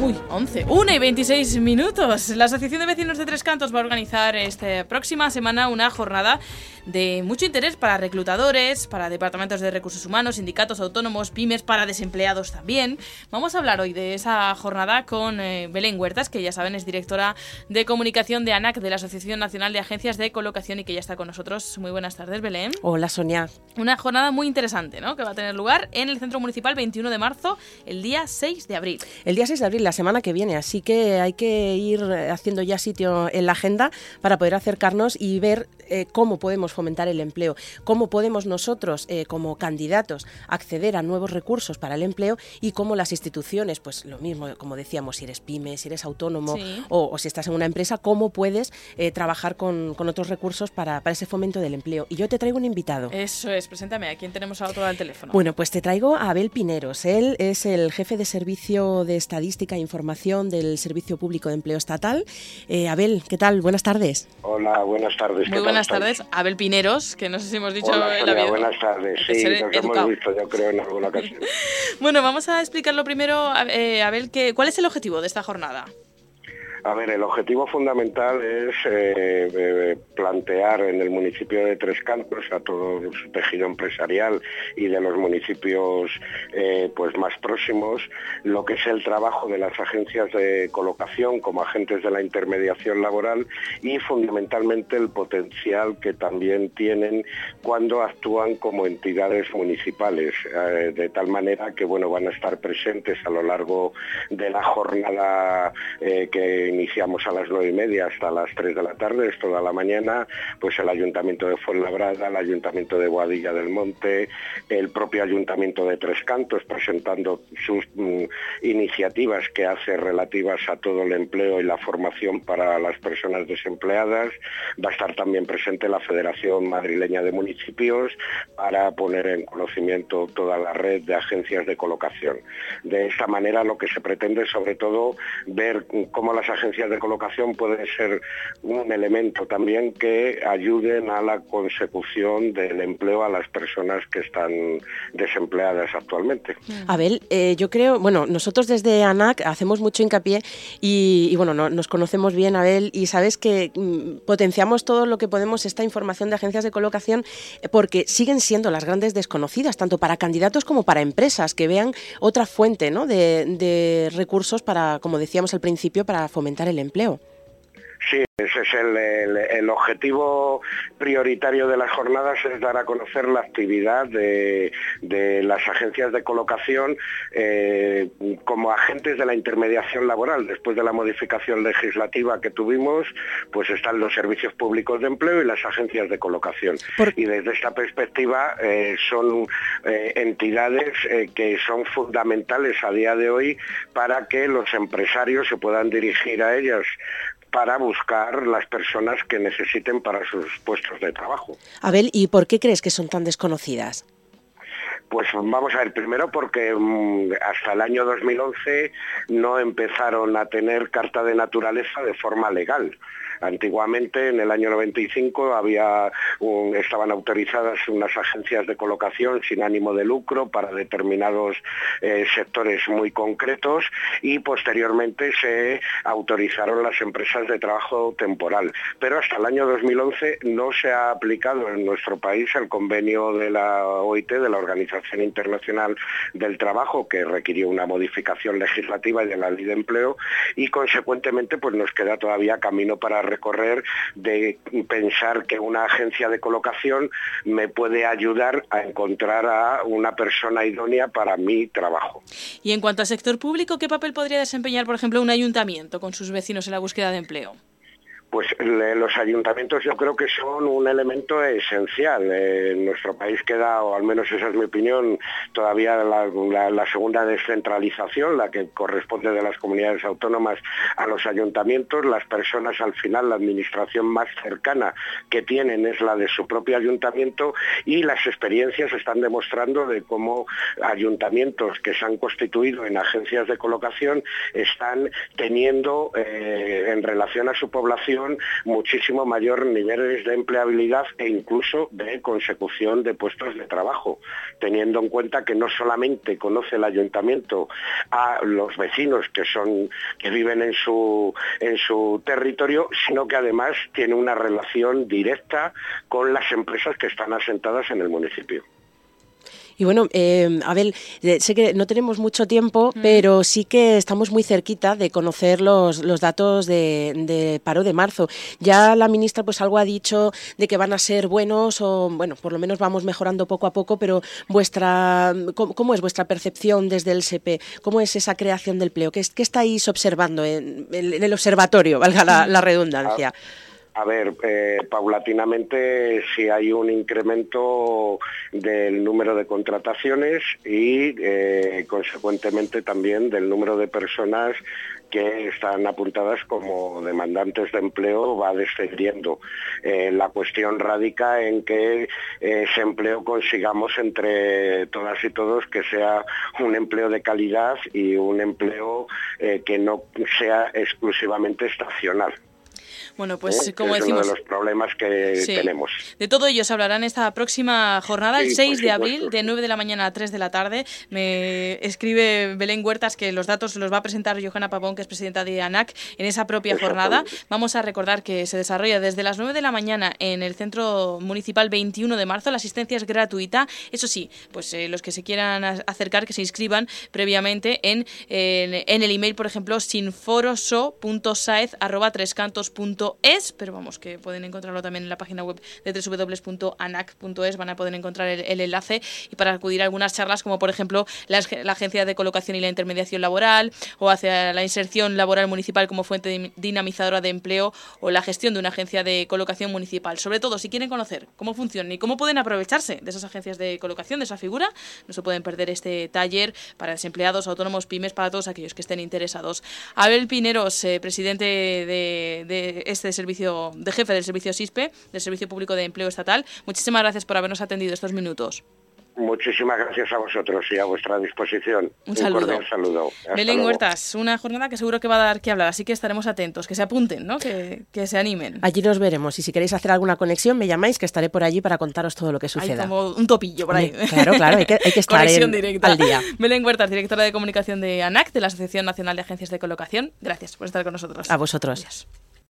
uy, 11, 1 y 26 minutos. La Asociación de Vecinos de Tres Cantos va a organizar esta próxima semana una jornada de mucho interés para reclutadores, para departamentos de recursos humanos, sindicatos autónomos, pymes, para desempleados también. Vamos a hablar hoy de esa jornada con eh, Belén Huertas, que ya saben es directora de comunicación de ANAC, de la Asociación Nacional de Agencias de Colocación y que ya está con nosotros. Muy buenas tardes, Belén. Hola, Sonia. Una jornada muy interesante, ¿no? Que va a tener lugar en el Centro Municipal 21 de marzo, el día 6 de abril. El día 6 de abril, la semana que viene, así que hay que ir haciendo ya sitio en la agenda para poder acercarnos y ver eh, cómo podemos fomentar el empleo, cómo podemos nosotros eh, como candidatos acceder a nuevos recursos para el empleo y cómo las instituciones, pues lo mismo, como decíamos, si eres pyme, si eres autónomo o, si estás en una empresa, cómo puedes eh, trabajar con, otros recursos para, ese fomento del empleo. Y yo te traigo un invitado. Eso es, preséntame, ¿a quién tenemos a otro al teléfono? Bueno, pues te traigo a Abel Pineros. Él es el jefe de servicio de estadística e información del Servicio Público de Empleo Estatal. Abel, ¿qué tal? Buenas tardes. Hola, buenas tardes. Muy buenas tardes. Abel Pineros, que no sé si hemos dicho Hola, en la vida. Buenas tardes, sí, nos hemos visto, yo creo, en alguna ocasión. bueno, vamos a explicarlo primero, eh, Abel, que, ¿cuál es el objetivo de esta jornada? A ver, el objetivo fundamental es eh, eh, plantear en el municipio de Tres Cantos a todo su tejido empresarial y de los municipios eh, pues más próximos lo que es el trabajo de las agencias de colocación como agentes de la intermediación laboral y fundamentalmente el potencial que también tienen cuando actúan como entidades municipales, de tal manera que bueno van a estar presentes a lo largo de la jornada que iniciamos a las nueve y media hasta las 3 de la tarde, es toda la mañana, pues el Ayuntamiento de Fuenlabrada, el Ayuntamiento de Boadilla del Monte, el propio Ayuntamiento de Tres Cantos presentando sus mm, iniciativas que hace relativas a todo el empleo y la formación para las personas desempleadas. Va a estar también presente la Federación Madrileña de Municipios para poner en conocimiento toda la red de agencias de colocación. De esta manera lo que se pretende es sobre todo ver cómo las agencias de colocación pueden ser un elemento también que ayuden a la consecución del empleo a las personas que están desempleadas actualmente. Abel, eh, yo creo, bueno, nosotros desde ANAC hacemos mucho hincapié y, bueno, nos conocemos bien, Abel, y sabes que mm, potenciamos todo lo que podemos esta información de agencias de colocación eh, porque siguen siendo las grandes desconocidas, tanto para candidatos como para empresas, que vean otra fuente de, de recursos para, como decíamos al principio, para fomentar el empleo. Sí, ese es el, objetivo prioritario de las jornadas, es dar a conocer la actividad de, las agencias de colocación eh, como agentes de la intermediación laboral. Después de la modificación legislativa que tuvimos, pues están los servicios públicos de empleo y las agencias de colocación. Y desde esta perspectiva eh, son eh, entidades que son fundamentales a día de hoy para que los empresarios se puedan dirigir a ellas para buscar las personas que necesiten para sus puestos de trabajo. Abel, ¿y por qué crees que son tan desconocidas? Pues vamos a ver, primero porque mm, hasta el año 2011 no empezaron a tener carta de naturaleza de forma legal. Antiguamente, en el año 95, había estaban autorizadas unas agencias de colocación sin ánimo de lucro para determinados eh, sectores muy concretos y posteriormente se autorizaron las empresas de trabajo temporal. Pero hasta el año 2011 no se ha aplicado en nuestro país el convenio de la OIT, de la Organización Internacional del Trabajo, que requirió una modificación legislativa de la ley de empleo y consecuentemente pues nos queda todavía camino para recorrer de pensar que una agencia de colocación me puede ayudar a encontrar a una persona idónea para mi trabajo. Y en cuanto al sector público, ¿qué papel podría desempeñar, por ejemplo, un ayuntamiento con sus vecinos en la búsqueda de empleo? Pues los ayuntamientos yo creo que son un elemento esencial. en nuestro país queda, o al menos esa es mi opinión, todavía la, segunda descentralización, la que corresponde de las comunidades autónomas a los ayuntamientos. Las personas al final, la administración más cercana que tienen es la de su propio ayuntamiento y las experiencias están demostrando de cómo ayuntamientos que se han constituido en agencias de colocación están teniendo eh, en relación a su población muchísimo mayor niveles de empleabilidad e incluso de consecución de puestos de trabajo, teniendo en cuenta que no solamente conoce el ayuntamiento a los vecinos que son que viven en su en su territorio, sino que además tiene una relación directa con las empresas que están asentadas en el municipio. Y bueno, eh, Abel, sé que no tenemos mucho tiempo, mm. pero sí que estamos muy cerquita de conocer los, los datos de, paro de marzo. Ya la ministra pues algo ha dicho de que van a ser buenos o, bueno, por lo menos vamos mejorando poco a poco, pero vuestra, ¿cómo, es vuestra percepción desde el SEPE? ¿Cómo es esa creación del empleo? ¿Qué, qué estáis observando en, el observatorio, valga la, la redundancia? Ah, a ver, eh, paulatinamente si hay un incremento del número de contrataciones y eh, consecuentemente también del número de personas que están apuntadas como demandantes de empleo va descendiendo. Eh, la cuestión radica en que ese empleo consigamos entre todas y todos que sea un empleo de calidad y un empleo que no sea exclusivamente estacional. Bueno, pues ¿Eh? como decimos... Uno de los problemas que tenemos. De todo ello se hablará en esta próxima jornada, el 6 de abril, de 9 de la mañana a 3 de la tarde. Me escribe Belén Huertas que los datos los va a presentar Johanna Pavón, que es presidenta de ANAC, en esa propia jornada. Vamos a recordar que se desarrolla desde las 9 de la mañana en el Centro Municipal 21 de marzo. La asistencia es gratuita. Eso sí, pues eh, los que se quieran acercar, que se inscriban previamente en, en, el email, por ejemplo, sinforoso.saez.trescantos.com es, pero vamos, que pueden encontrarlo también en la página web de www.anac.es, van a poder encontrar el, enlace y para acudir a algunas charlas como por ejemplo la, Agencia de Colocación y la Intermediación Laboral o hacia la inserción laboral municipal como fuente dinamizadora de empleo o la gestión de una agencia de colocación municipal. Sobre todo, si quieren conocer cómo funcionan y cómo pueden aprovecharse de esas agencias de colocación, de esa figura, no se pueden perder este taller para desempleados, autónomos, pymes, para todos aquellos que estén interesados. Abel Pineros, eh, presidente de, de este servicio, de jefe del servicio SISPE, del Servicio Público de Empleo Estatal. Muchísimas gracias por habernos atendido estos minutos. Muchísimas gracias a vosotros y a vuestra disposición. Un saludo. Un saludo. Belén Huertas, una jornada que seguro que va a dar que hablar, así que estaremos atentos, que se apunten, ¿no? que, se animen. Allí nos veremos y si queréis hacer alguna conexión me llamáis que estaré por allí para contaros todo lo que suceda. Hay como un topillo por ahí. Claro, claro, hay que, estar al día. Belén Huertas, directora de comunicación de ANAC, de la Asociación Nacional de Agencias de Colocación. Gracias por estar con nosotros. A vosotros.